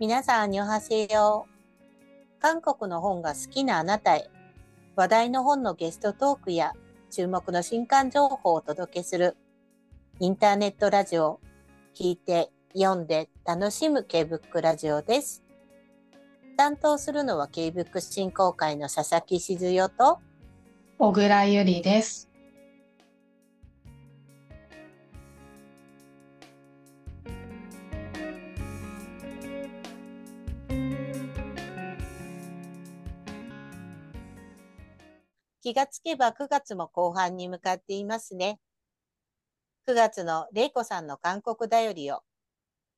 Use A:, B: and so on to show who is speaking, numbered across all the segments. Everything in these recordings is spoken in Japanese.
A: 皆さん、アニョハセヨ。韓国の本が好きなあなたへ、話題の本のゲストトークや注目の新刊情報をお届けするインターネットラジオ、聞いて、読んで、楽しむ K-BOOK ラジオです。担当するのは K-BOOK 振興会の佐々木静代と
B: 小倉ゆりです。
A: 気がつけば9月も後半に向かっていますね。9月の玲子さんの韓国だよりを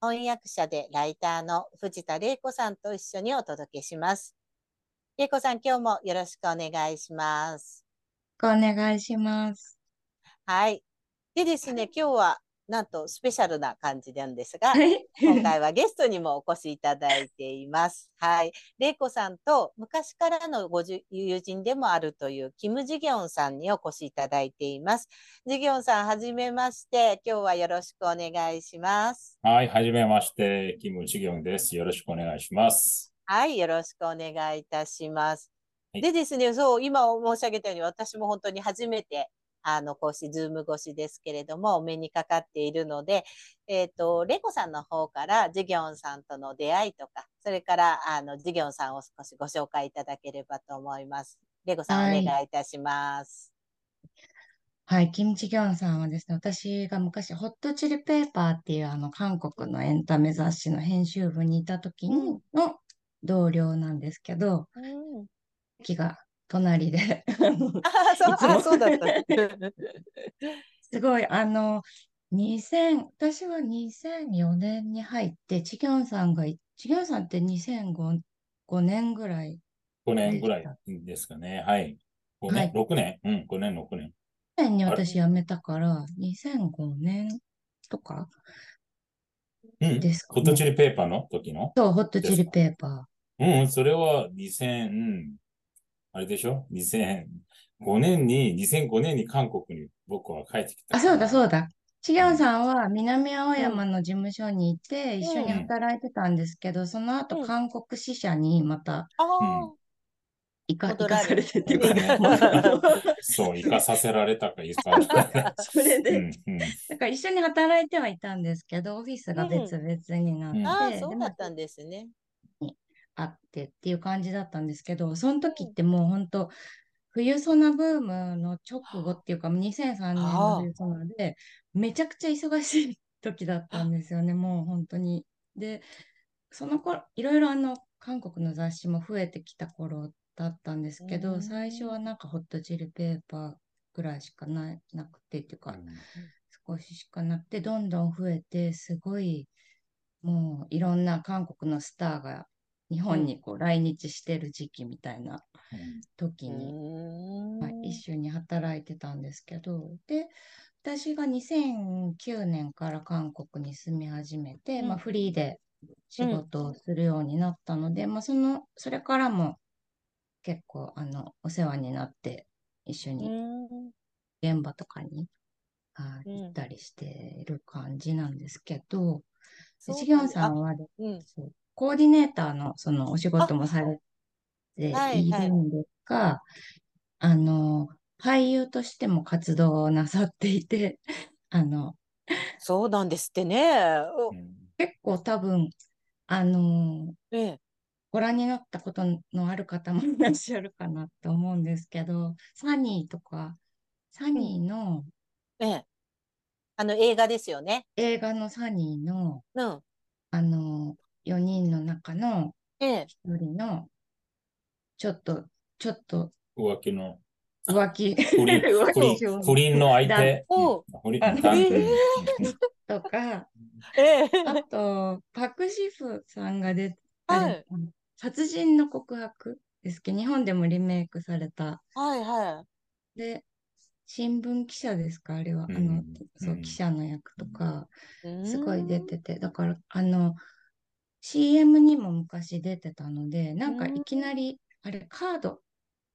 A: 翻訳者でライターの藤田玲子さんと一緒にお届けします。玲子さん、今日もよろしくお願いします。
B: お願いします。
A: はい。でですね、今日はなんとスペシャルな感じなんですが、今回はゲストにもお越しいただいています。はい。麗子さんと昔からのご友人でもあるというキム・ジギョンさんにお越しいただいています。ジギョンさん、はじめまして。今日はよろしくお願いします。
C: はい、はじめまして。キム・ジギョンです。よろしくお願いします。
A: はい、よろしくお願いいたします。でですね、そう、今申し上げたように私も本当に初めてあの、こうし、ズーム越しですけれども、お目にかかっているので、えっ、ー、と、麗子さんの方から、ジギョンさんとの出会いとか、それから、あの、ジギョンさんを少しご紹介いただければと思います。レコさん、お願いいたします。
B: はい、キム・ジギョンさんはですね、私が昔、ホットチリペーパーっていうあの、韓国のエンタメ雑誌の編集部にいた時にの同僚なんですけど、うん、気が隣で
A: あそうあそうだった。
B: すごい、あの、2000、私は2004年に入って、チギョンさんが、チギョンさんって2005 5年ぐらい。
C: 5年ぐらいですかね。はい。5年、はい、6年うん、5年、6年。
B: 年に私辞めたから、2005年とか
C: ですか、ね、ホットチリペーパーの時の？
B: そう、ホットチリペーパ
C: ー。うん、それは2000、あれでしょ ?2005 年に、2005年に韓国に僕は帰ってきた。
B: あ、そうだそうだ。チギョンさんは南青山の事務所にいて、一緒に働いてたんですけど、その後韓国支社にまた、行か、行かされてっていう
C: か、そう、行かさせられたか、行かさ
B: れたそれで、うんうん、だから一緒に働いてはいたんですけど、オフィスが別々になって、うん、
A: ああ、そうだったんですね。
B: あってっていう感じだったんですけど、その時ってもう本当、冬ソナブームの直後っていうか、2003年の冬ソナで、めちゃくちゃ忙しい時だったんですよね、もう本当に。で、その頃、いろいろあの、韓国の雑誌も増えてきた頃だったんですけど、最初はなんかホットチルペーパーぐらいしかななくてっていうか、少ししかなくて、どんどん増えて、すごい、もういろんな韓国のスターが日本にこう来日してる時期みたいな時に、まあ、一緒に働いてたんですけど、で、私が2009年から韓国に住み始めて、うん、まあ、フリーで仕事をするようになったので、うん、まあ、その、それからも結構、あの、お世話になって、一緒に現場とかに、あ行ったりしてる感じなんですけど、ジギョンさんは、うん、コーディネーターのそのお仕事もされているんですが、はいはい、あの、俳優としても活動をなさっていて、あの、
A: そうなんですってね。
B: 結構多分、あの、ええ、ご覧になったことのある方もいらっしゃるかなと思うんですけど、サニーとか、サニーの、
A: うん、ええ、あの映画ですよね。
B: 映画のサニーの、うん、あの、4人の中の1人の、ちょっと、ちょっと、
C: 浮気の、
B: 浮気。
C: 不倫。不倫。の相手。不倫。
B: とか、あと、パクシフさんが出て、殺人の告白ですけ？ど、日本でもリメイクされた。
A: はいは
B: い。で、新聞記者ですか？あれは。あの、そう、記者の役とか、すごい出てて。だから、あの、CM にも昔出てたので、なんかいきなり、あれ、カード、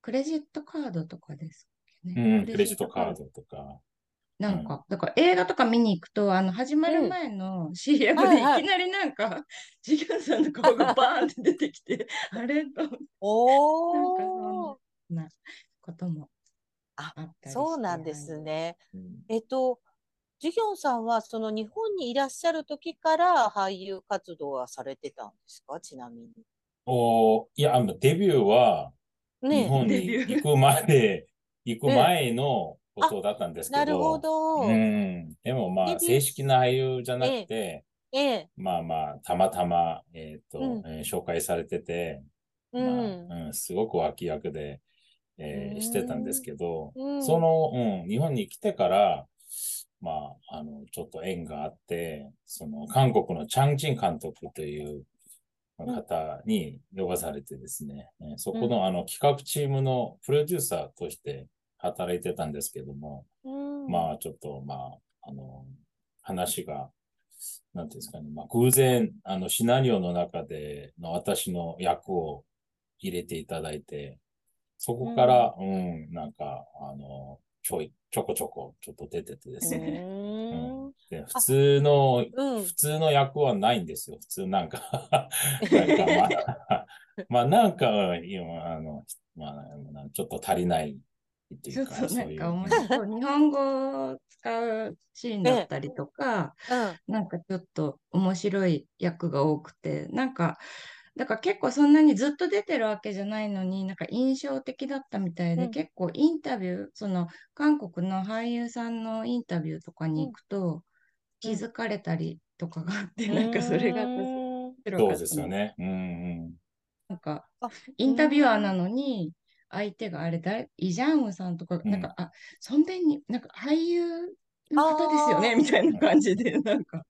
B: クレジットカードとかです
C: ね。うん、クレジットカードとか。
B: なんか、だから映画とか見に行くと、あの、始まる前の CM でいきなりなんか、ジギョンさんの顔がバーンって出てきて、あれと、なんか。そんなことも
A: あ
B: あったり。
A: そうなんです
B: はい。
A: ね。
C: うん
A: えっと、ジギョンさんはその日本にいらっしゃる時から俳優活動はされてたんですか？ちなみに。
C: おいや、あの、デビューは、日
A: ね
C: 本に行くまで、行く前のことだったんですけど。
A: なるほど。
C: うん。でもまあ、正式な俳優じゃなくて、
A: ええ。
C: まあまあ、たまたま、えっと、
A: うん
C: えー紹介されてて、
A: う
C: ま
A: ん。
C: あ、うん、すごく脇役で、えー
A: うん
C: してたんですけど、
A: うん
C: その、うん、日本に来てから、まあ、あの、ちょっと縁があって、その、韓国のチャン・チン監督という方に呼ばされてですね、えーそこの、あの、企画チームのプロデューサーとして働いてたんですけども、
A: うん。
C: まあ、ちょっと、まあ、あの、話が、なんていうんですかね、まあ、偶然、あの、シナリオの中での私の役を入れていただいて、そこから、うん、なんか、あの、ちょい、ちょこちょこ、ちょっと出ててですね。
A: うん
C: で普通の、
A: うん
C: 普通の役はないんですよ。普通なんか なんかまあ、まあなんか、今、あの、まあ、ちょっと足りないっていうか、そういう。
B: なんか面白い。日本語を使うシーンだったりとか、
A: うん。
B: なんかちょっと面白い役が多くて、なんか、だから結構そんなにずっと出てるわけじゃないのに、なんか印象的だったみたいで、
A: うん。
B: 結構インタビュー、その韓国の俳優さんのインタビューとかに行くと、気づかれたりとかがあって、なんかそれが
C: そうですよ。ね。うんうん。
B: なんか
A: あ、
B: インタビュアーなのに、相手があれ、誰、イ・ジャンウさんとか、
C: うん。
B: なんか、あ、そんでに、なんか俳優の方ですよね、
A: あー。
B: みたいな感じで、なんか、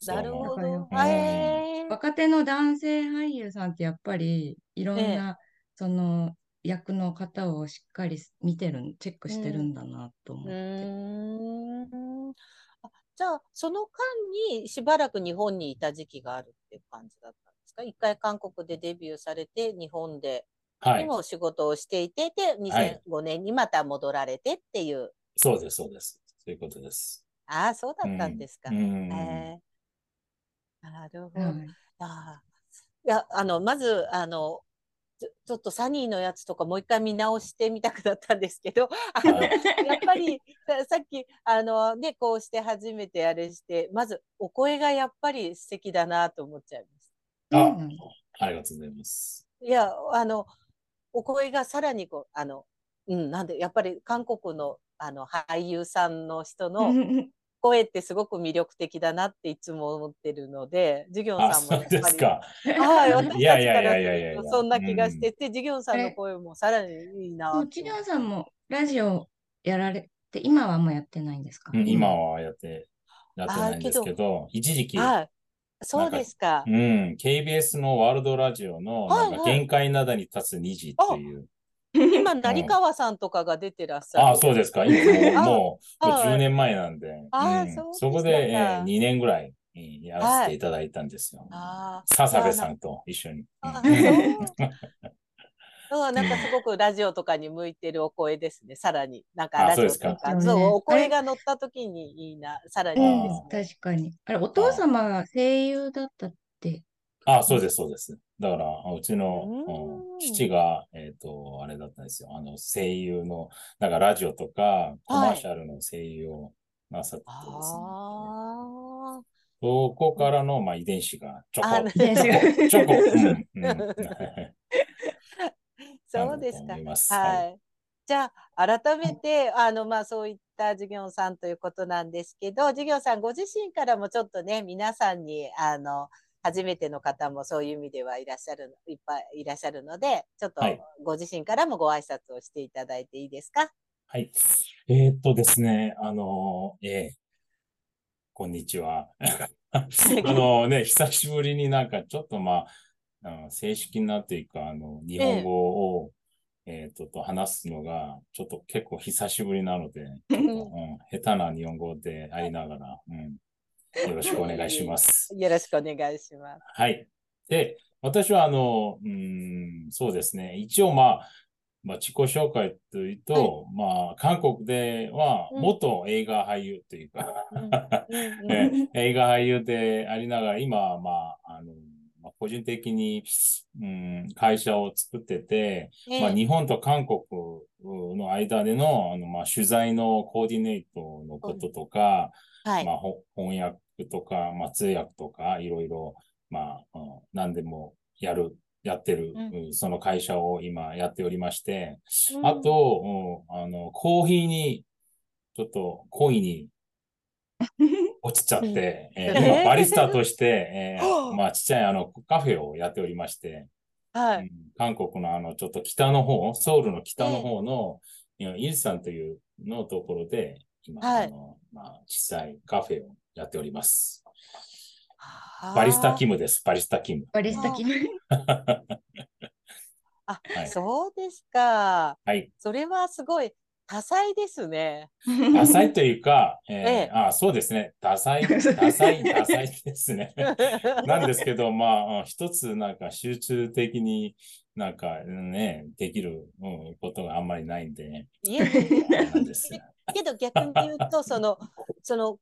A: なるほ
B: そうなん
A: ど。
C: だ
A: へー
B: 若手の男性俳優さんってやっぱり、いろんな、その、役の方をしっかり見てるん、チェックしてるんだなと思
A: う
B: って。
A: ーん。あじゃあ、その間にしばらく日本にいた時期があるっていう感じだったんですか？一回韓国でデビューされて、日本でも仕事をしていて、で、2005年にまた戻られてっていう。
C: そうです、そうです。そういうことです。
A: ああ、そうだったんですか。
C: うんうん
A: へーなるほど。
B: はい
A: あーいや、あの、まず、あの、ちょちょっとサニーのやつとかもう一回見直してみたくなったんですけど、あの、
C: はい
A: やっぱりささっき、あの、ね、こうして初めてあれして、まずお声がやっぱり素敵だなと思っちゃいます。
C: あ
B: うん
C: ありがとうございます。
A: いや、あの、お声がさらにこう、あの、うん、なんで、やっぱり韓国の、あの、俳優さんの人の声ってすごく魅力的だなっていつも思ってるので、ジュギョン
C: あ、
A: さんも
C: そう
A: やっぱり。
C: ですか。
A: はい、私たち
C: いやいやい
A: からそんな気がしてて、ジギョンさんの声もさらにいいなと
B: もちろんさんもラジオやられて、今はもうやってないんですか？
C: うん今はやって、やってないんですけど、一時期、
A: はい。そうですか
C: う。ん、KBS のワールドラジオの、限界灘に立つ虹っていう。
A: 今、成川さんとかが出てらっしゃる。
C: ああ、そうですか。今もう、もう、もう
A: はい
C: 10年前なんで。
A: ああ
C: うん
A: そ
C: こで、え
A: か
C: ー2年ぐらい、えーやらせていただいたんですよ。
A: あー
C: 笹部さんと一緒に。
A: そう なんかすごくラジオとかに向いてるお声ですね。さらに。なんか
C: あ
A: ラジオと
C: そう
A: か。
B: ですか
A: そう、お声が乗った時にいいな。さらにね。
B: 確かに。あれ、お父様が声優だったって。
C: あ、そうです、そうです。だから、うちの、
A: うん
C: うん父が、えっ、と、あれだったんですよ。あの、声優の、なんかラジオとか、コマーシャルの声優をなさっててですね。
A: あ
C: そこからの、まあ、遺伝子がちょこ
A: あ、
B: 遺伝子が
C: ちょこ、うん、うん。
A: そうですかはい。じゃあ、改めて、あの、まあ、そういった授業さんということなんですけど、授業さんご自身からもちょっとね、皆さんに、あの、初めての方もそういう意味ではいらっしゃる、いっぱいいらっしゃるので、ちょっと
C: はい。
A: ご自身からもご挨拶をしていただいていいですか？
C: はい。えーっとですね、あのー、え。ーこんにちは。あのね、久しぶりになんかちょっとまあ、あの正式なというか、あの、日本語を、えーっと、と話すのが、ちょっと結構久しぶりなので、うん、下手な日本語でありながら、うん、よろしくお願いします。
A: よろしくお願いします。
C: はい。で、私はあの、うーん、そうですね。一応まあ、まあ、自己紹介というと、まあ、韓国では
A: うん
C: 元映画俳優というか、映画俳優でありながら、今はまあ、あの、まあ、個人的に、うん、会社を作ってて、まあ、
A: ええ
C: 日本と韓国の間での、あの、まあ、取材のコーディネートのこととか、
A: はい。
C: ま。あ、ほ翻訳とか、まあ、通訳とか、いろいろ、まあ、うん何でもやる、やってる、
A: うん。
C: うんその会社を今やっておりまして、
A: うん。
C: あと、うんあの、コーヒーに、ちょっと恋に 落ちちゃって、えー
A: え
C: 今バリスタとして、えー
A: はあ。
C: まあ、ちっちゃいあのカフェをやっておりまして、
A: はい。
C: うん韓国のあの、ちょっと北の方、ソウルの北の方の、いやイルサンというのところで、今、
A: はい
C: あの、まあ、小さいカフェをやっております。バリスタキムです、バリスタキム。
B: バリスタ気分。
A: あ、
C: はい
A: そうですか。
C: はい。
A: それはすごい多彩ですね。
C: ダサいというか、えー
A: ええ
C: あ、そうですね。ダサい、ダサい、ダサいですね。なんですけど、まあ、一つなんか集中的になんかね、できる、うん、ことがあんまりないんで、
A: いえ
C: なんですね
A: けど逆に言うと、その、その、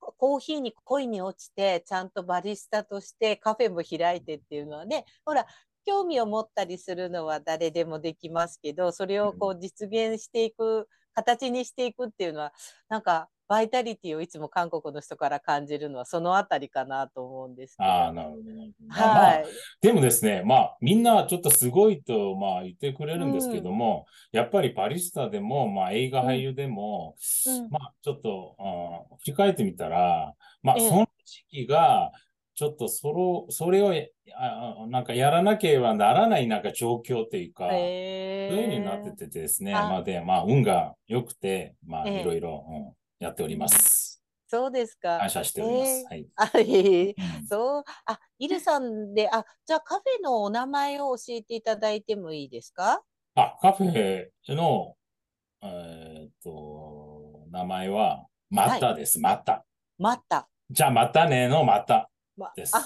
A: コーヒーに恋に落ちて、ちゃんとバリスタとしてカフェも開いてっていうのはね、ほら、興味を持ったりするのは誰でもできますけど、それをこう実現していく、形にしていくっていうのは、なんか、バイタリティをいつも韓国の人から感じるのはそのあたりかなと思うんですけど。
C: ああ、なるほどね。まあまあ
A: はい。
C: でもですね、まあ、みんなちょっとすごいと、まあ、言ってくれるんですけども、やっぱりバリスタでも、まあ、映画俳優でも、
A: うん。
C: まあ、ちょっと、あー振り返ってみたら、まあ、
A: ええ。
C: その時期が、ちょっとそれそれをああなんかやらなければならないなんか状況というか、
A: へ
C: そういう風になっててですね、
A: あ。
C: まあで、まあ運が良くて、まあ
A: ええ。
C: いろいろ、うんやっております。
A: そうですか。
C: 感謝しております。
A: えー
C: はい。
A: あ、そう、あ、イルさんで、あ、じゃあカフェのお名前を教えていただいてもいいですか？
C: あ、カフェの、えーっと、名前は、またです、また。
A: また。
C: じゃあまたねのまた。
A: ま
C: です
A: あ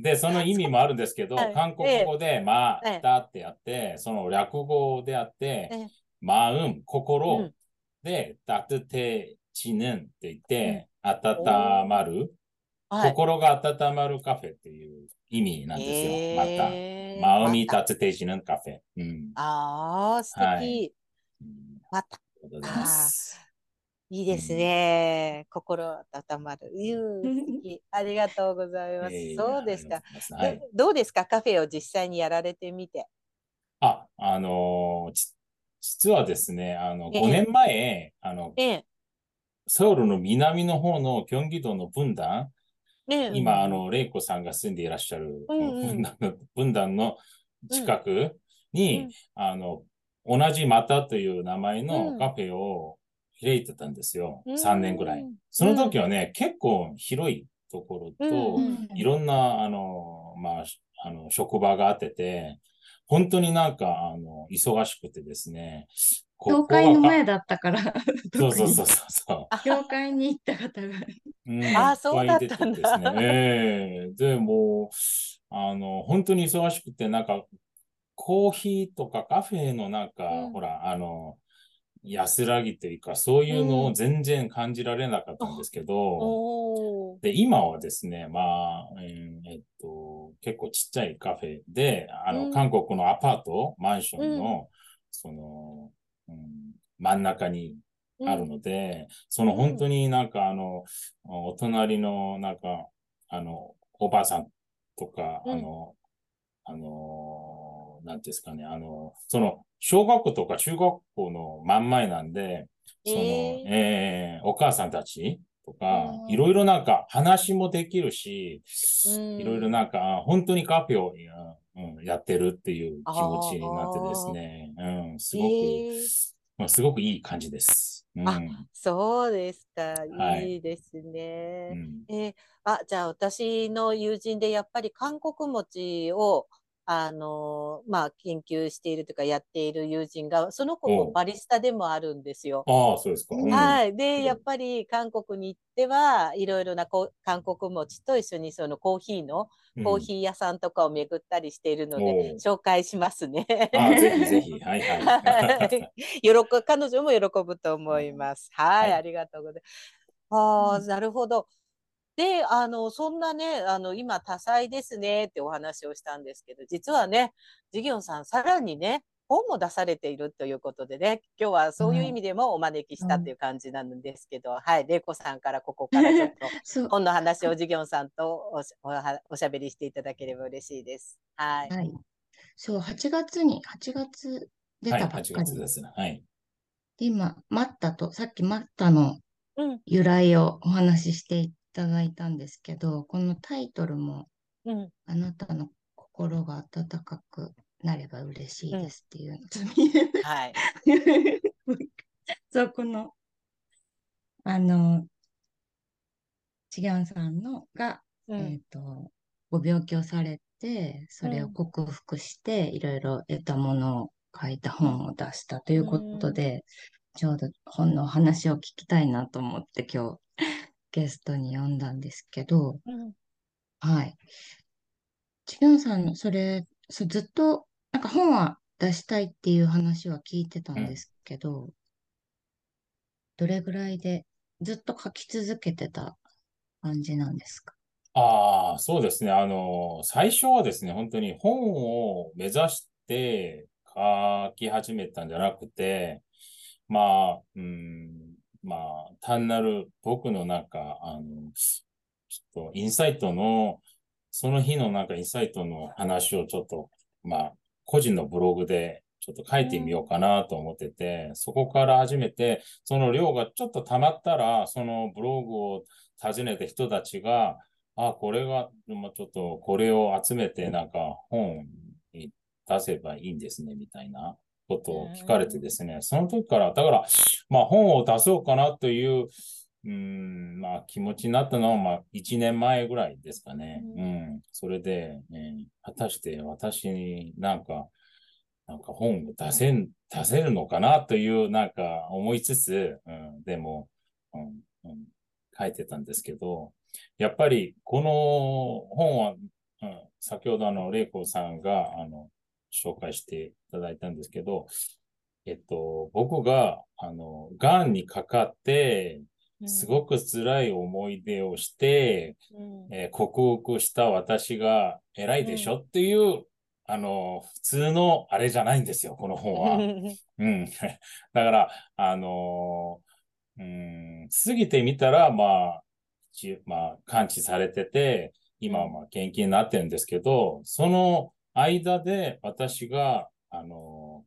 C: で、その意味もあるんですけど、
A: はい
C: 韓国語で、ま
A: ええ
C: たってやって、その略語であって
A: ええ、
C: まうん、
A: う
C: 心
A: ん
C: で、たててちぬんって言って、温まる、
A: はい。
C: 心が温まるカフェっていう意味なんですよ。また。
A: へー
C: まうみ
A: また
C: たててちぬんカフェ。うん。
A: ああ、素敵。
C: はいうん
A: また。
C: ありがとうございます。
A: いいですね。心温まる。ありがとうございます。
C: ええ
A: そうですか。。どどうですか？カフェを実際にやられてみて。
C: あ、あのーち実はですね、あの、
A: ええ。
C: 5年前、あの、
A: ええ。
C: ソウルの南の方のキョンギ道の分断、今、あ、の、レイコさんが住んでいらっしゃる、
A: うんうん。
C: 分断の分断の近くに、
A: うん。
C: あの、同じまたという名前
A: うん。
C: のカフェを開いてたんですよ。
A: うん。
C: 3年ぐらい。その時はね、結構広いところと、
A: うん。
C: いろんな、あの、まあ、あの、職場があってて、本当になんか、あの、忙しくてですね、こ
B: 教会の前だったから、
C: そうそうそうそう そう。
B: 教会に行った方が。
C: うん
A: あそうだったん
C: ですね。ええで、もう、あの、本当に忙しくて、なんか、コーヒーとかカフェのなんか、
A: うん
C: ほら、あの、安らぎというか、そういうの
A: うん。
C: を全然感じられなかったんですけど、
A: おー。
C: で、今はですね、まあ、えっと、結構ちっちゃいカフェで、あの、
A: うん。
C: 韓国のアパート、マンションの、その、うん、真ん中にあるので、その本当になんかあの、お隣のなんか、あの、おばあさんとか、
A: うん。
C: あの、あの、なんですかね、あの、その、小学校とか中学校の真ん前なんで、その、
A: え
C: えーお母さんたちとか
A: う、ん
C: いろいろなんか話もできるし、
A: うん
C: いろいろなんか、あ本当にカフェを、うん、やってるっていう気持ちになってですね、うん、すごく、
A: えー
C: まあすごくいい感じです。うん。
A: あそうですか。
C: はい
A: いいですね。
C: うん
A: えーあ、じゃあ私の友人でやっぱり韓国餅をあの、まあ、研究しているとかやっている友人が、その子もバリスタでもあるんですよ。
C: ああ、そうですか。うん、
A: はい。で、やっぱり韓国に行っては、いろいろなこ韓国餅と一緒にそのコーヒーの、コーヒー屋さんとかを巡ったりしているので、紹介しますね。
C: あぜひぜひ。はいはい。
A: 喜彼女も喜ぶと思います。はい、はい、ありがとうございます。ああ、なるほど。で、あの、そんなね、あの、今多彩ですねってお話をしたんですけど、実はね、ジギョンさん、さらにね、本も出されているということでね、今日はそういう意味でもお招きしたという感じなんですけど、うん、はい、玲子さんからここからちょっと 本の話をジギョンさんとおおしゃべりしていただければ嬉しいです。はい。はい、
B: そう、8月に、8月出たばっかり。はい、8月
C: ですね。はい。
B: で、今、マッタと、さっきマッタの由来をお話ししていただいたんですけど、このタイトルも、うん、あなたの心が温かくなれば嬉しいですっていうの、
A: うん、はい。
B: そう、この、あの、チギャンさんのが、うん、えっ、ー、と、ご病気をされて、それを克服して、いろいろ得たものを書いた本を出したということで、ちょうど本の話を聞きたいなと思って今日ゲストに呼んだんですけど、うん、はい。ちぐんさんの、それ、そずっと、なんか本は出したいっていう話は聞いてたんですけど、うん、どれぐらいでずっと書き続けてた感じなんですか？
C: ああ、そうですね。あの、最初はですね、本当に本を目指して書き始めたんじゃなくて、まあ、うん、まあ、単なる僕のなんか、あの、ちょっとインサイトの、その日のなんかインサイトの話をちょっと、まあ、個人のブログでちょっと書いてみようかなと思ってて、そこから始めて、その量がちょっと溜まったら、そのブログを訪ねた人たちが、あ、これが、まあ、ちょっとこれを集めてなんか本に出せばいいんですね、みたいな。ことを聞かれてですね、その時から、だから、まあ本を出そうかなという、うん、まあ気持ちになったのは、まあ1年前ぐらいですかね。うん。それで、ね、果たして私になんか、なんか本を出せん、出せるのかなというなんか思いつつ、うん、でも、うんうん、書いてたんですけど、やっぱりこの本は、うん、先ほどあの、玲子さんが、あの、紹介していただいたんですけど、えっと、僕が、あの、癌にかかって、すごく辛い思い出をして、うん、えー、克服した私が偉いでしょ、うん、っていう、あの、普通のあれじゃないんですよ、この本は。うん。だから、あのうん、過ぎてみたら、まあ、まあ、感知されてて、今はまあ、研究になってるんですけど、その、間で私が、あの、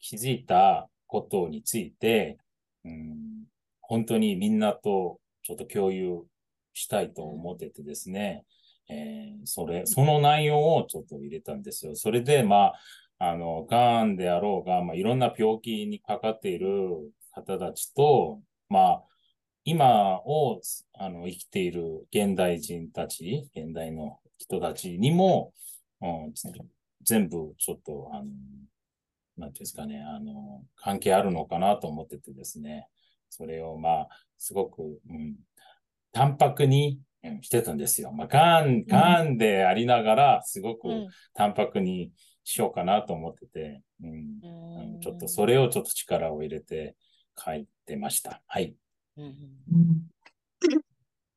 C: 気づいたことについて、うん、本当にみんなとちょっと共有したいと思っててですね、えー、それ、その内容をちょっと入れたんですよ。それで、まあ、あの、癌であろうが、まあ、いろんな病気にかかっている方たちと、まあ、今を、あの、生きている現代人たち、現代の人たちにも、うん、全部ちょっと、あの、なんていうんですかね、あの、関係あるのかなと思っててですね、それをまあ、すごく、うん、淡白に、うん、してたんですよ。まあ、ガン、ガンでありながら、すごく淡白にしようかなと思ってて、うん、うん、ちょっとそれをちょっと力を入れて書いてました。はい。うん、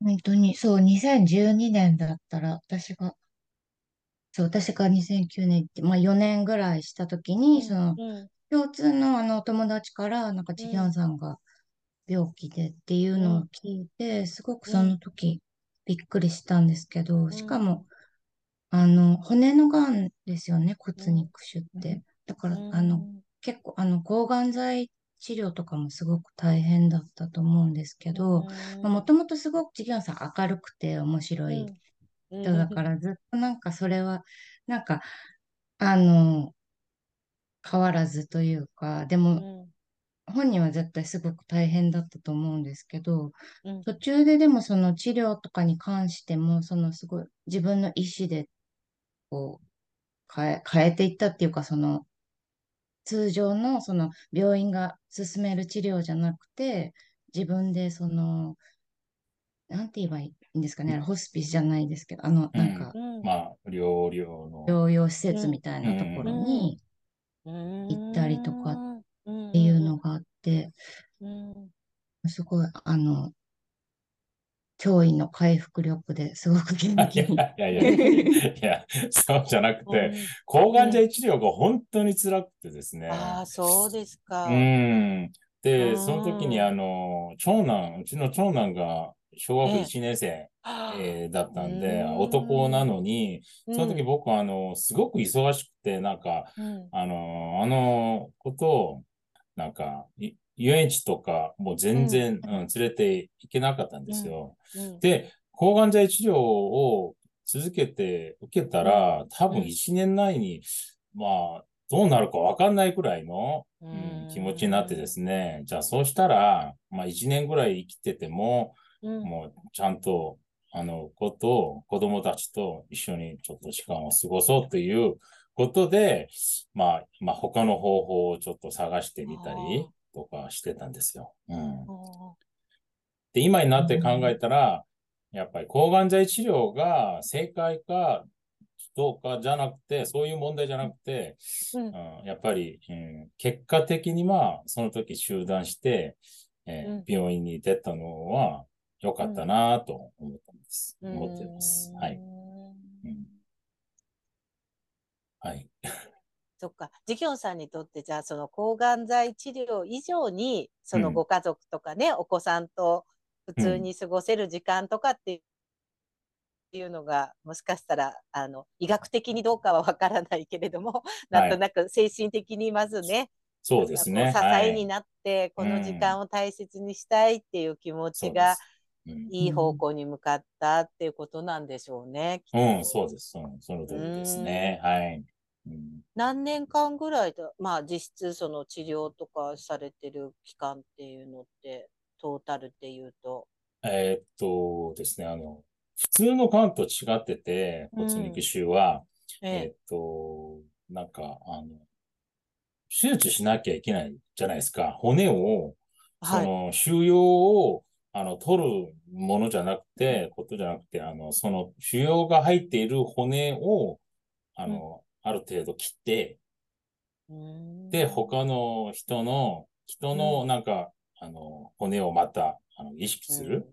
B: 本当に、そう、2012年だったら、私がそう、私が2009年って、まあ4年ぐらいしたときに、その、共通のあのお友達から、なんかチギャンさんが病気でっていうのを聞いて、すごくその時びっくりしたんですけど、しかも、あの、骨のがんですよね、骨肉腫って。だから、あの、結構、あの、抗がん剤治療とかもすごく大変だったと思うんですけど、もともとすごくチギャンさん明るくて面白い人だからずっとなんかそれは、なんか、あの、変わらずというか、でも、本人は絶対すごく大変だったと思うんですけど、うん、途中ででもその治療とかに関しても、そのすごい自分の意思でこう変え、変えていったっていうか、その、通常のその病院が進める治療じゃなくて、自分でその、なんて言えばいい？んですかね、ホスピスじゃないですけど、あの、なんか、
A: うん
C: まあ、療養の。
B: 療養施設みたいなところに行ったりとかっていうのがあって、すごい、あの、驚異の回復力ですごく元気に。
C: いやいやいや いや、そうじゃなくて、抗がん剤治療が本当に辛くてですね。
A: ああ、そうですか。
C: うん。で、その時にあの、長男、うちの長男が小学1年生、えーだったんで、男なのに、その時僕はあの、すごく忙しくて、なんか、あの、あのことを、なんか、遊園地とかもう全然、うん。連れて行けなかったんですよ。で、抗がん剤治療を続けて受けたら、多分1年内に、まあ、どうなるかわかんないくらいの、うん、気持ちになってですね、じゃあそうしたら、まあ1年ぐらい生きてても、もうちゃんと、あの、ことを子供たちと一緒にちょっと時間を過ごそうということで、まあ、まあ他の方法をちょっと探してみたりとかしてたんですよ。うん。で、今になって考えたら、やっぱり抗がん剤治療が正解かどうかじゃなくて、そういう問題じゃなくて、うん、やっぱり、うん、結果的にはその時集団して、えーうん、病院に出たのは良かったなと思ったんです。うん、思ってます。はい。はい。
A: そっか。ジキョンさんにとって、じゃあ、その抗がん剤治療以上に、そのご家族とかね、お子さんと普通に過ごせる時間とかっていうのが、もしかしたら、あの、医学的にどうかはわからないけれども、なんとなく精神的にまずね、
C: そうですね。
A: 支えになって、この時間を大切にしたいっていう気持ちが、いい方向に向かったっていうことなんでしょうね。
C: うん、そうです。そのその通りですね。はい。
A: うん、何年間ぐらいで、まあ実質その治療とかされてる期間っていうのって、トータルっていうと。
C: えー、っとですね、あの、普通のがんと違ってて、骨肉腫は、うん、えー、っと、なんか、あの、手術しなきゃいけないじゃないですか。骨を、その、収容を、あの、取るものじゃなくて、ことじゃなくて、あの、その、腫瘍が入っている骨を、あの、うん、ある程度切って、で、他の人の、人の、なんか、うん、あの、骨をまた、あの、意識する？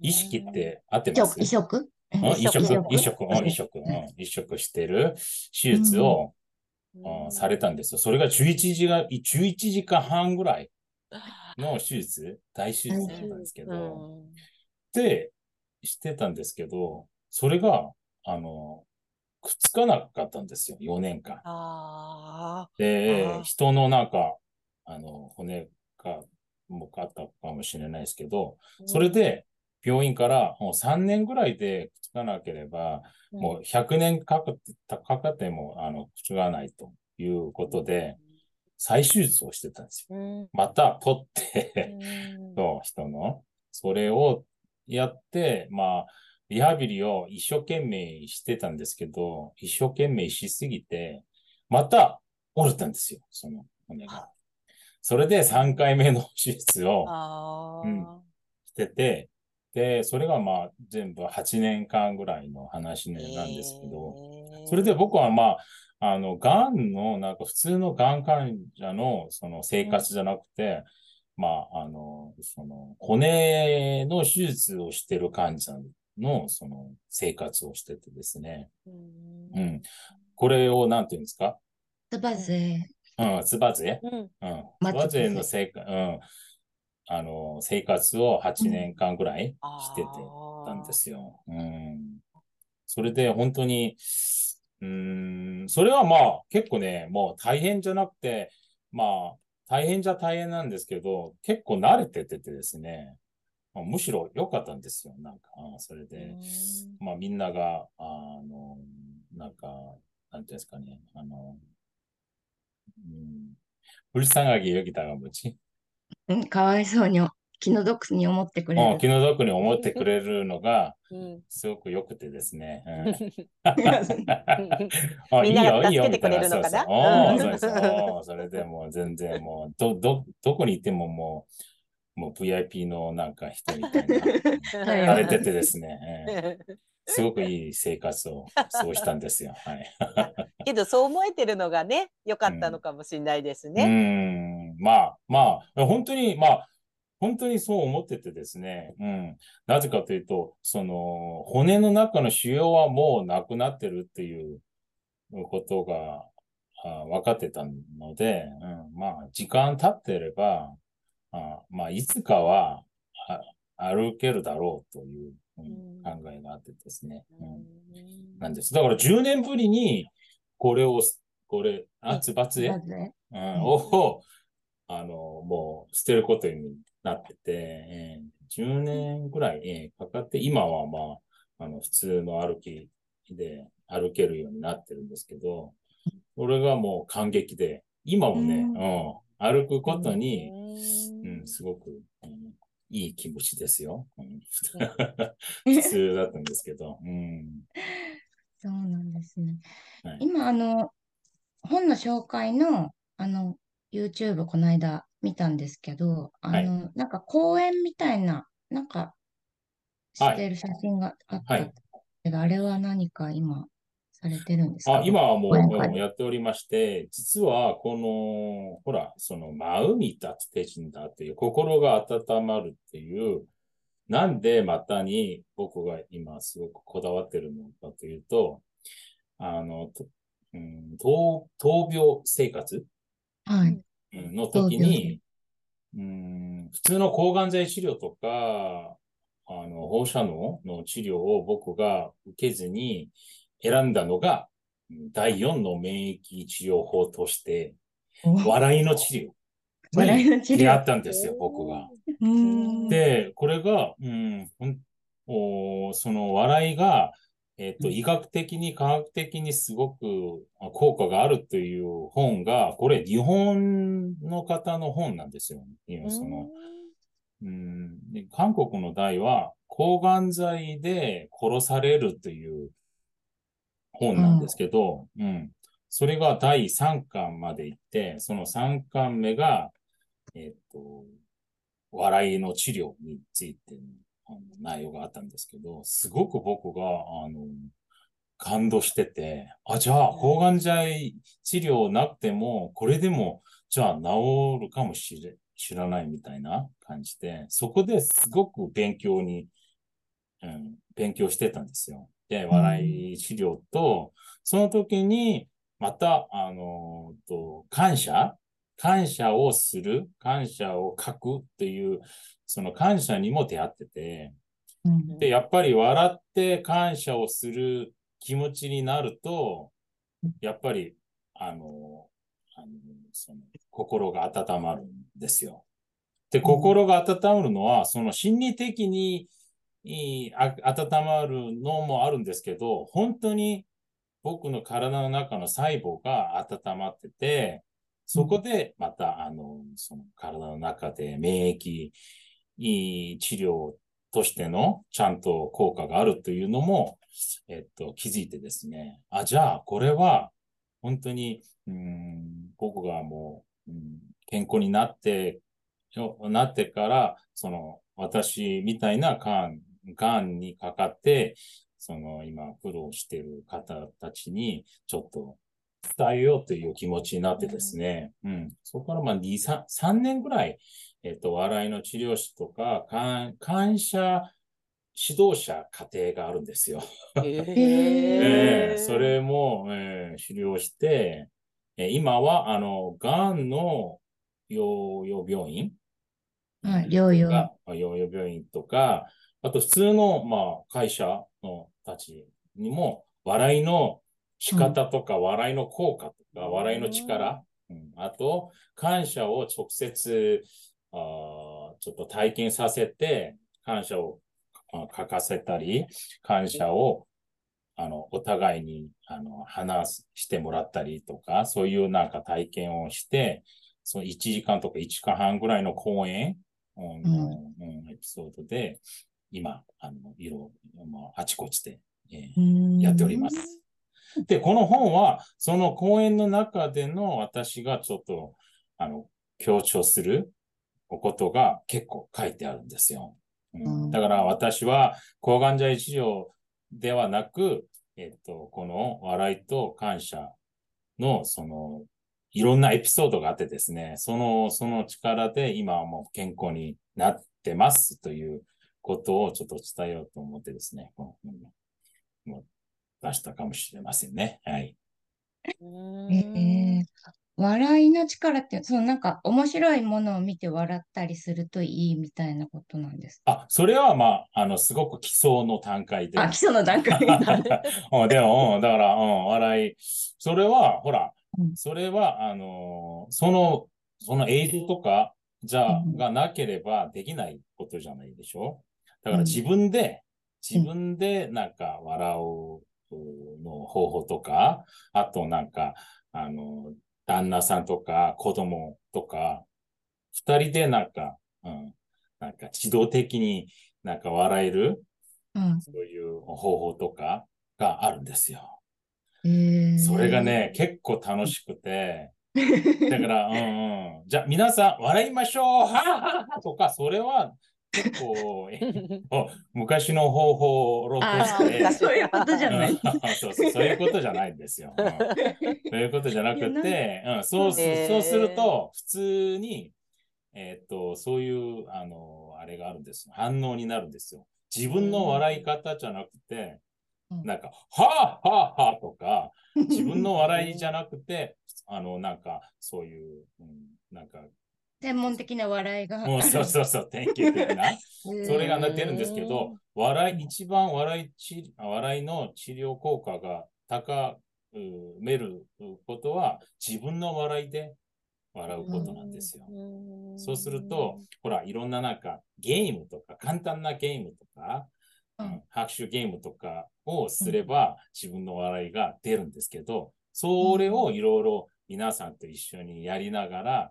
C: 意識って合ってます？
B: 移植？
C: 移植？移植？移植移植？してる手術を、されたんですよ。それが11時が、11時間半ぐらいの手術、大手術だったんですけど、で、してたんですけど、それが、あの、くっつかなかったんですよ、4年間。で、人のなんか、あの、骨が、もあったかもしれないですけど、それで、病院からもう3年ぐらいでくっつかなければ、うん、もう100年かかってかかっても、あの、くっつかないということで、再手術をしてたんですよ。うん、また取ってそう、人の。それをやって、まあ、リハビリを一生懸命してたんですけど、一生懸命しすぎて、また折れたんですよ、その骨が。それで3回目の手術を、うん、してて、で、それがまあ全部8年間ぐらいの話なんですけど、それで僕はまあ、あの、がんの、なんか普通のがん患者のその生活じゃなくて、まあ、あの、その、骨の手術をしてる患者のその生活をしててですね。うん。これをなんて言うんですか？
B: つばぜ。
C: うん、つばぜ？うん。つばぜの生活、うん。あの、生活を8年間ぐらいしててたんですよ。うん。それで本当に、うん、それはまあ結構ね、もう大変じゃなくて、まあ大変じゃ大変なんですけど、結構慣れてててですね、まあ、むしろ良かったんですよ。なんか、それで、まあみんなが、あの、なんか、なんていうんですかね、あの、うん、불쌍하게여기다가뭐지
B: うん、かわいそうに 気の毒に思ってくれる。
C: 気の毒に思ってくれるのが、
A: うん。
C: すごく良くてですね。うん。
A: みんなが
C: いいよ
A: 助けてくれるのかな？
C: それでもう全然もう、ど、ど、どこにいてももう、もう VIP のなんか人みたいな、
B: はい。
C: されててですね、えー すごくいい生活を過ごしたんですよ。はい。
A: けどそう思えてるのがね、良かったのかもしれないです
C: う
A: ね。
C: ん、まあ、まあ、本当に、まあ、本当にそう思っててですね、うん。なぜかというと、その、骨の中の腫瘍はもうなくなってるっていうことがあ分かってたので、うん、まあ、時間経ってれば、あまあ、いつかはあ歩けるだろうという、うん
A: うん
C: 考えがあってですね。うん
A: うん
C: なんです。だから10年ぶりに、これを、これ、あ、つばつうんを、あの、もう捨てることになってて、えー10年ぐらい、えーかかって、今はまあ、あの、普通の歩きで歩けるようになってるんですけど、これがもう感激で、今もね、
B: う
C: うんん、歩くことに、
A: う
C: うんん、すごく、うんいい気持ちですよ。うん 普通だったんですけど、うん。
B: そうなんですね。
C: はい
B: 今、あの、本の紹介の、あの、YouTube この間見たんですけど、あの、なんか公演みたいな、なんか、してる写真があった
C: はい。
B: けど、あれは何か今、されてるんですか？
C: あ、今はもうやっておりまして、実はこの、ほら、その、真海立つ手人だっていう、心が温まるっていう、なんでまたに僕が今すごくこだわってるのかというと、あの、とうん、闘闘病生活
B: はい。
C: うんの時に、うん、普通の抗がん剤治療とか、あの、放射能の治療を僕が受けずに選んだのが、うん第4の免疫治療法として、笑いの治療
B: 笑いの治療
C: に出会ったんですよ、僕が。で、これが、うんおその笑いが、えっと、医学的に科学的にすごくあ効果があるという本が、これ日本の方の本なんですよ。今その、うん、で韓国の題は、抗がん剤で殺されるという本なんですけど、うん。それが第3巻まで行って、その3巻目が、えっと、笑いの治療について内容があったんですけど、すごく僕が、あの、感動してて、あ、じゃあ、抗がん剤治療なくても、これでも、じゃあ治るかもしれ、知らないみたいな感じで、そこですごく勉強に、うん、勉強してたんですよ。で、笑い治療と、その時に、また、あの、と、感謝？感謝をする、感謝を書く？っていう、その感謝にも出会ってて、
B: うん
C: で、やっぱり笑って感謝をする気持ちになると、やっぱり、あの、あのその心が温まるんですよ。で、心が温まるのは、その心理的に温まるのもあるんですけど、本当に僕の体の中の細胞が温まってて、そこでまた、あの、その体の中で免疫いい治療としてのちゃんと効果があるというのも、えっと、気づいてですね。あ、じゃあ、これは、本当に、うん、僕がもう、うん、健康になって、なってから、その、私みたいながん、にかかって、その、今、苦労している方たちに、ちょっと、伝えようという気持ちになってですね。うん。そこから、まあ、2、3、3年ぐらい、えっと、笑いの治療師とか、感感謝指導者家庭があるんですよ。え
A: え
C: えそれも、えー、治療して、えー今は、あの、がんの療養病院
B: はい療養
C: が療養病院とか、あと普通の、まあ、会社のたちにも、笑いの仕方とか、笑いの効果とか、
A: うん
C: 笑いの力、うん、あと、感謝を直接、あーちょっと体験させて、感謝をあ書かせたり、感謝を、あの、お互いに、あの、話してもらったりとか、そういうなんか体験をして、その1時間とか1時間半ぐらいの講演の、うん、エピソードで、今、あの、色、まあ、あちこちで、え
B: う
C: ー
B: ん
C: やっております。で、この本は、その講演の中での私がちょっと、あの、強調することが結構書いてあるんですよ。うん
B: うん
C: だから私は抗がん剤治療ではなく、えっと、この笑いと感謝の、その、いろんなエピソードがあってですね、その、その力で今はもう健康になってますということをちょっと伝えようと思ってですね、この本を出したかもしれませんね。はい。
B: えー笑いの力って、そのなんか面白いものを見て笑ったりするといいみたいなことなんですか？
C: あ、それはまあ、あの、すごく基礎の段階で。
B: あ、基礎の段階なんで。
C: うんでも、うん、だから、うん、笑い。それは、ほら
B: うん、
C: それは、あのーその、その映像とか、じゃがなければできないことじゃないでしょ？だか
B: うん。
C: ら自分で、自分でなんか笑うの方法とか、あとなんか、あの、旦那さんとか子供とか、二人でなんか、うん、なんか自動的になんか笑える、
B: うん
C: そういう方法とかがあるんですよ。
B: えー
C: それがね、結構楽しくて、だから、うんうん。じゃあ、皆さん、笑いましょうはははとか、それは結構、昔の方法をロ
B: あ
C: として、
B: ーそういうことじゃない。
C: うん そうそう、そういうことじゃないんですよ。うんそういうことじゃなくて、うん、そうす、そうすると、普通に、えーっと、そういう、あの、あれがあるんですよ。反応になるんですよ。自分の笑い方じゃなくて、
B: うん
C: なんか、はあはあはあとか、自分の笑いじゃなくて、あの、なんか、そういう、うん、なんか、
B: 専門的な笑いが。
C: もうそうそうそう、典型的な、それが出るんですけど、笑い、一番笑い治、笑いの治療効果が高めることは、自分の笑いで笑うことなんですよ。そうすると、ほら、いろんななんか、ゲームとか、簡単なゲームとか、
B: うん。
C: 拍手ゲームとかをすれば自分の笑いが出るんですけど、それをいろいろ皆さんと一緒にやりながら、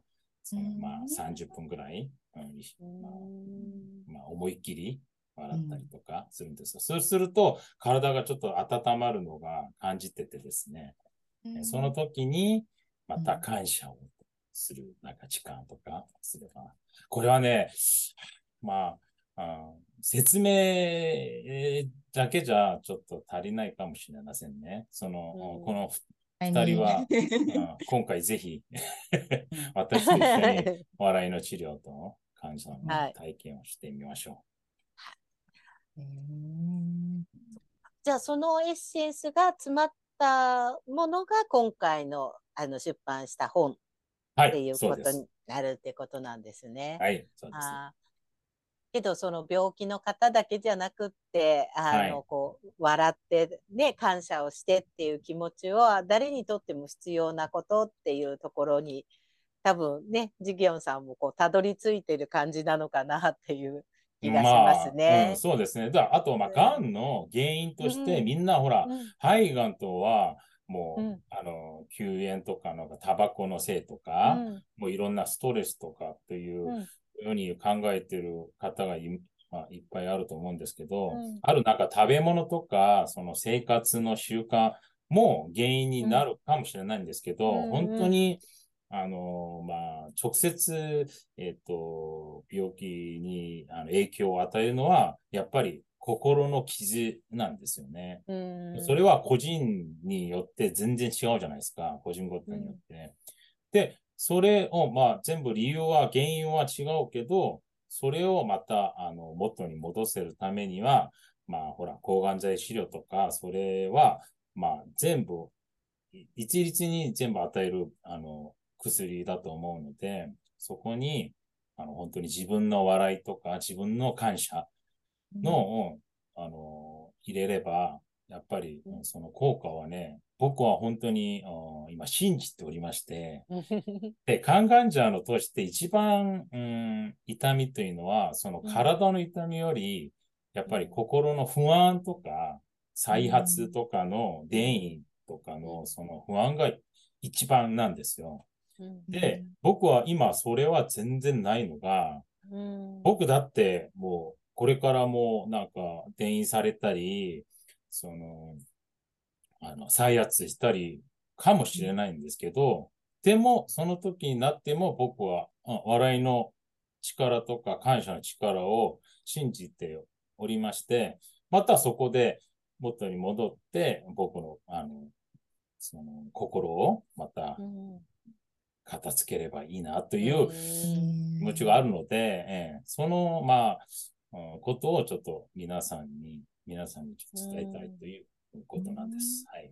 C: そのまあ
B: うん。
C: 30分ぐらい、うん。まあまあ思いっきり笑ったりとかするんですよ。そうすると体がちょっと温まるのが感じててですね、
B: うん。
C: その時にまた感謝をするなんか時間とかすれば、これはね、まあ、あ説明えーだけじゃちょっと足りないかもしれませんね。その、
A: うん。
C: この二人は、うん今回ぜひ私と一緒に 笑いの治療と感謝の
A: はい。
C: 体験をしてみましょ
B: う。ん
A: じゃあ、そのエッセンスが詰まったものが今回のあの出版した本ってい
C: い、
A: うことに。なるってことなんですね。
C: はい、そうです。
A: けどその病気の方だけじゃなくってあの、
C: はい。
A: こう笑ってね感謝をしてっていう気持ちは誰にとっても必要なことっていうところに多分ねジギョンさんもこうたどり着いてる感じなのかなっていう気がします
C: まあ
A: ね。
C: うん。そうですね。だあと、まあ、がん。の原因として、
A: うん。
C: みんなほら、
A: うん。
C: 肺がんとは、もう、
A: うん。
C: あの、吸煙とか、なんか、タバコのせいとか、
A: うん。
C: もういろんなストレスとかっていう
A: うん
C: ように考えてる方がい,、まあ、いっぱいあると思うんですけど、
A: うん
C: あるなんか食べ物とか、その生活の習慣も原因になるかもしれないんですけど、
A: うん
C: 本当に、あの、まあ、直接、えっ、と、病気にあの影響を与えるのは、やっぱり心の傷なんですよね。
A: うん
C: それは個人によって全然違うじゃないですか。個人ごとによって。で、それを、まあ、全部理由は、原因は違うけど、それをまた、あの、元に戻せるためには、まあ、ほら、抗がん剤治療とか、それは、まあ、全部、い一律に全部与える、あの、薬だと思うので、そこに、あの、本当に自分の笑いとか、自分の感謝のを、あの、入れれば、やっぱり
A: うん
C: その効果はね、僕は本当にあ今信じておりまして、で、肝がん者のとして一番、うん、痛みというのは、その体の痛みより、やっぱり心の不安とか、再発とかの原因とかのその不安が一番なんですよ。で、僕は今それは全然ないのが、
A: うん、
C: 僕だってもう、これからもなんか転院されたり、その、あの、再圧したりかもしれないんですけど、でも、その時になっても僕は、笑いの力とか感謝の力を信じておりまして、またそこで元に戻って、僕の、あの、その心をまた片付ければいいなという気持ちがあるので、えー、その、まあ、ことをちょっと皆さんに、皆さんにちょっと伝えたいということなんです。はい。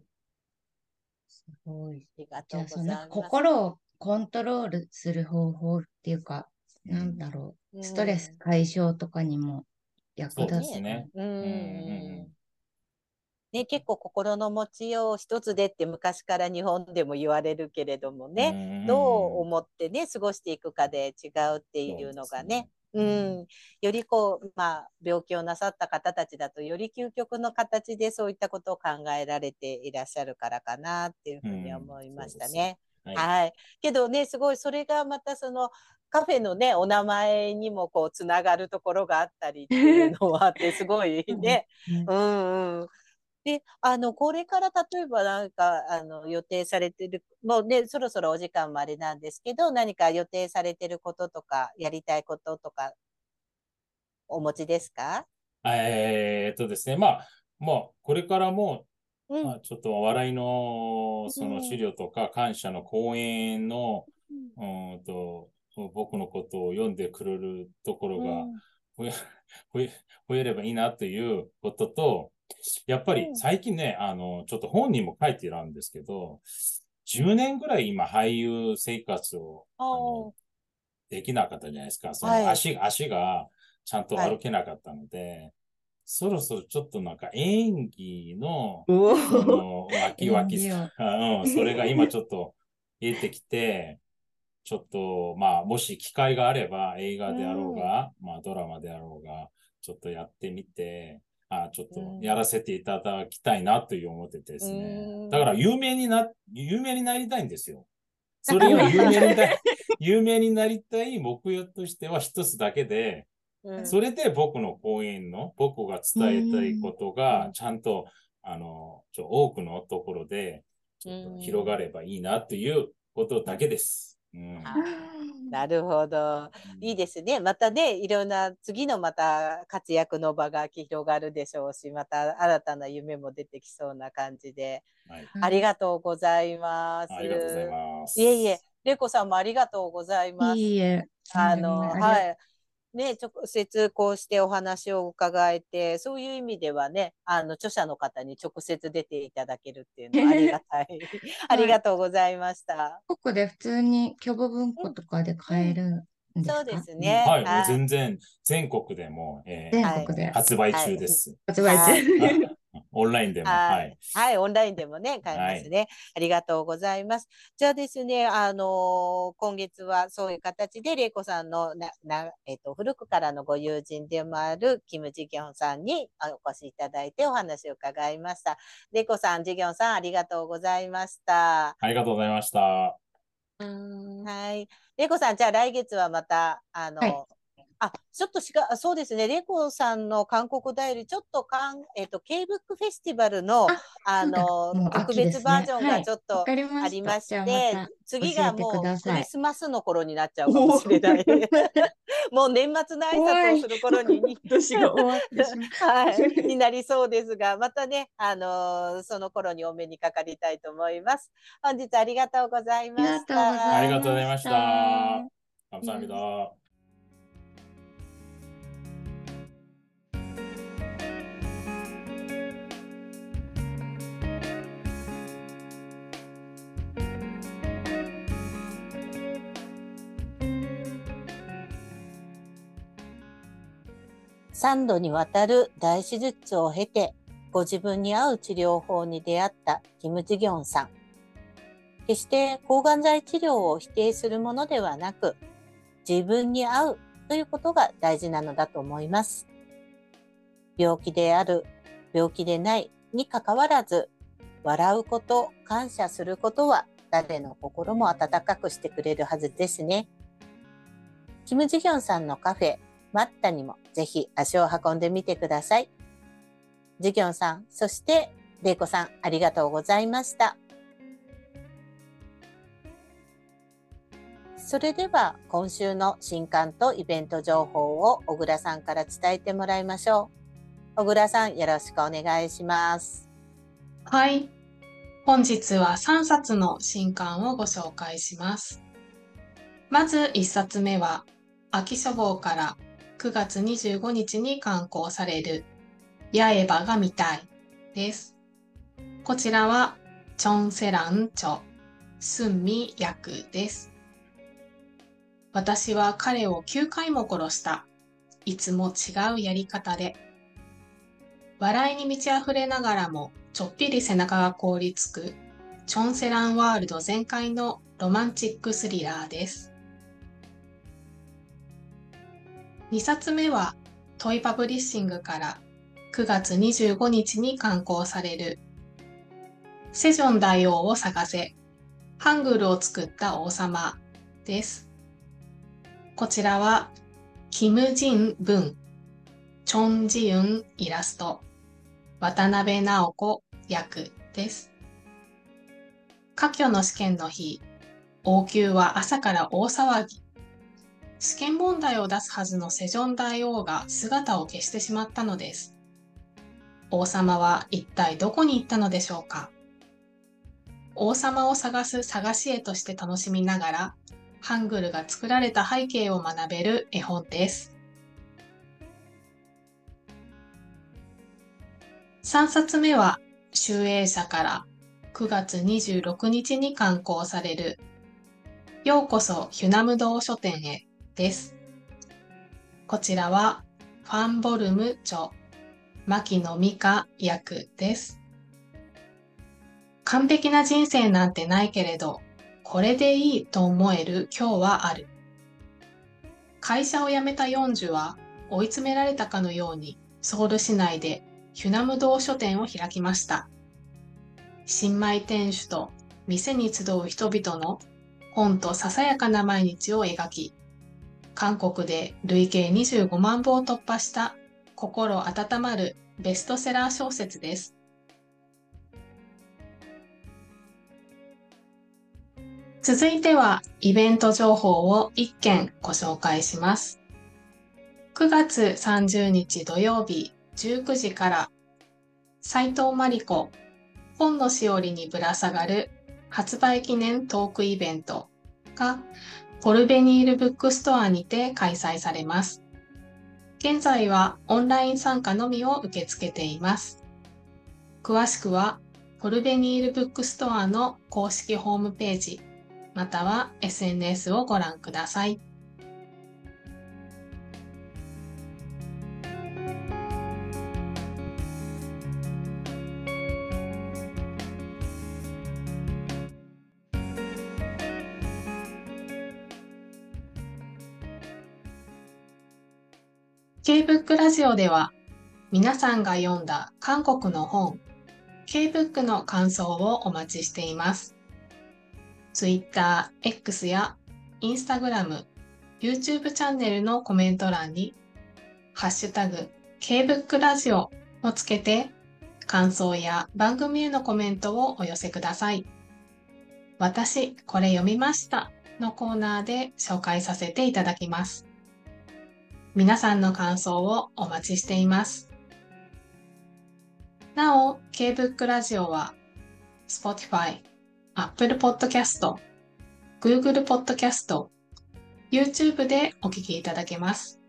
B: すごい。ありがとうございます。心をコントロールする方法っていうか、なんだろう、ストレス解消とかにも役立つね。うん。
A: ね、結構心の持ちよう一つでって昔から日本でも言われるけれどもね、どう思ってね、過ごしていくかで違うっていうのがね、うん、よりこう、まあ、病気をなさった方たちだと、より究極の形でそういったことを考えられていらっしゃるからかなっていうふうに思いましたね。はい、はい。けどね、すごい、それがまたその、カフェのね、お名前にもこう、つながるところがあったりっていうのはあって、すごいね。う んうん。で、あの、これから例えばなんか、あの、予定されてる、もうね、そろそろお時間もあれなんですけど、何か予定されてることとか、やりたいこととか、お持ちですか？
C: えー、っとですね、まあ、まあ、これからも、うん、まあ、ちょっと笑いの、その資料とか、感謝の講演の、うん、うんと、僕のことを読んでくれるところが増え、増え、増えればいいなということと、やっぱり最近ね、あの、ちょっと本人も書いてあるんですけど、10年ぐらい今俳優生活を、あのできなかったじゃないですか。その足、はい、足がちゃんと歩けなかったので、はい、そろそろちょっとなんか演技の、その、ワキワキさ、うん、それが今ちょっと出てきて、ちょっと、まあ、もし機会があれば映画であろうが、うん、まあ、ドラマであろうが、ちょっとやってみて、あちょっとやらせていただきたいなという思っててですね。だから有名にな、有名になりたいんですよ。それは有名にな 有名になりたい目標としては一つだけで、それで僕の講演の、僕が伝えたいことが、ちゃんと、あの、ちょ多くのところで、広がればいいなということだけです。うん、
A: なるほど。いいですね。またね、いろんな次のまた活躍の場が広がるでしょうし、また新たな夢も出てきそうな感じで。はい、ありがとうございます。
C: ありがとうございます。
A: いえいえ、れいこさんもありがとうございます。
B: いいえ。
A: あの、はい。ね、直接こうしてお話を伺えて、そういう意味ではね、あの、著者の方に直接出ていただけるっていうのはありがたい。ありがとうございました。
B: ここで普通に虚母文庫とかで買えるんですか、
A: そうですね。
C: はい、はい、全然、全国でも、
B: えー、全国で
C: 発売中です。
B: 発売中。
C: オンラインでも。
A: はい。はい、オンラインでもね、買えますね、はい、ありがとうございます。じゃあですね、あのー、今月はそういう形で、玲子さんのな、な、えっ、ー、と、古くからのご友人でもある、キム・ジギョンさんにお越しいただいてお話を伺いました。玲子さん、ジギョンさん、ありがとうございました。
C: ありがとうございました。
A: はい。玲子さん、じゃあ来月はまた、あの、はいあちょっとしかそうですね、レコさんの韓国代理、ちょっとかん、えーと、と K-BOOK フェスティバルのあの、ね、特別バージョンがちょっとありまして、はい、次がもうクリスマスの頃になっちゃうかもしれない。もう年末の挨拶をする頃にはい、になりそうですが、またね、あのその頃にお目にかかりたいと思います。本日ありがとうございました。
C: ありがとうございました。감사합니 다。
A: 3度にわたる大手術を経て、ご自分に合う治療法に出会ったキム・ジギョンさん。決して抗がん剤治療を否定するものではなく、自分に合うということが大事なのだと思います。病気である、病気でないにかかわらず、笑うこと、感謝することは誰の心も温かくしてくれるはずですね。キム・ジヒョンさんのカフェ、マッタにもぜひ足を運んでみてください。ジギョンさん、そしてレイコさん、ありがとうございました。それでは今週の新刊とイベント情報を小倉さんから伝えてもらいましょう。小倉さん、よろしくお願いします。
D: はい。本日は3冊の新刊をご紹介します。まず1冊目は、秋書房から9月25日に刊行される、八重歯が見たいです。こちらは、チョンセランチョ、スンミ役です。私は彼を9回も殺した。いつも違うやり方で。笑いに満ち溢れながらもちょっぴり背中が凍りつくチョンセランワールド全開のロマンチックスリラーです。2冊目はトイパブリッシングから9月25日に刊行されるセジョン大王を探せハングルを作った王様です。こちらは、キム・ジン・ブン、チョン・ジユンイラスト、渡辺直子役です。科挙の試験の日、王宮は朝から大騒ぎ。試験問題を出すはずのセジョン大王が姿を消してしまったのです。王様は一体どこに行ったのでしょうか？王様を探す探し絵として楽しみながらハングルが作られた背景を学べる絵本です。3冊目は、集英社から9月26日に刊行される、ようこそヒュナム堂書店へです。こちらは、ファンボルム著、牧野美香役です。完璧な人生なんてないけれど、これでいいと思える今日はある。会社を辞めた40は追い詰められたかのようにソウル市内でヒュナム堂書店を開きました。新米店主と店に集う人々の本とささやかな毎日を描き、韓国で累計25万部を突破した心温まるベストセラー小説です。続いてはイベント情報を1件ご紹介します。9月30日土曜日19時から斉藤真理子本のしおりにぶら下がる発売記念トークイベントがコルベニールブックストアにて開催されます。現在はオンライン参加のみを受け付けています。詳しくはコルベニールブックストアの公式ホームページまたは SNS をご覧ください。K-BOOK ラジオでは皆さんが読んだ韓国の本 K-BOOK の感想をお待ちしています。Twitter、X や Instagram、YouTube チャンネルのコメント欄に、ハッシュタグ、Kbook ラジオをつけて、感想や番組へのコメントをお寄せください。私、これ読みましたのコーナーで紹介させていただきます。皆さんの感想をお待ちしています。なお、Kbook ラジオは Spotify、Apple Podcast、Google Podcast、YouTube でお聞きいただけます。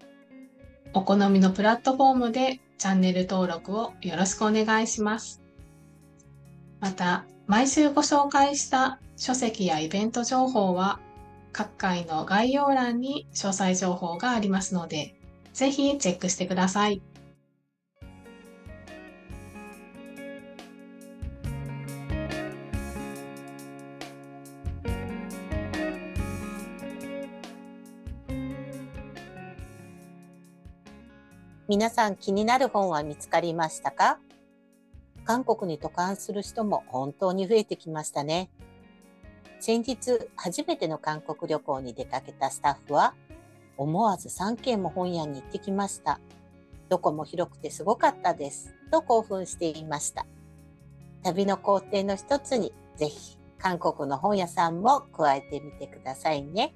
D: お好みのプラットフォームでチャンネル登録をよろしくお願いします。また、毎週ご紹介した書籍やイベント情報は各回の概要欄に詳細情報がありますので、ぜひチェックしてください。
A: 皆さん気になる本は見つかりましたか？韓国に渡韓する人も本当に増えてきましたね。先日、初めての韓国旅行に出かけたスタッフは、思わず3軒も本屋に行ってきました。どこも広くてすごかったです。と興奮していました。旅の工程の一つにぜひ韓国の本屋さんも加えてみてくださいね。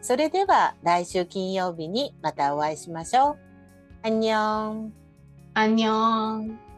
A: それでは来週金曜日にまたお会いしましょう。アンニョン。
D: アンニョン。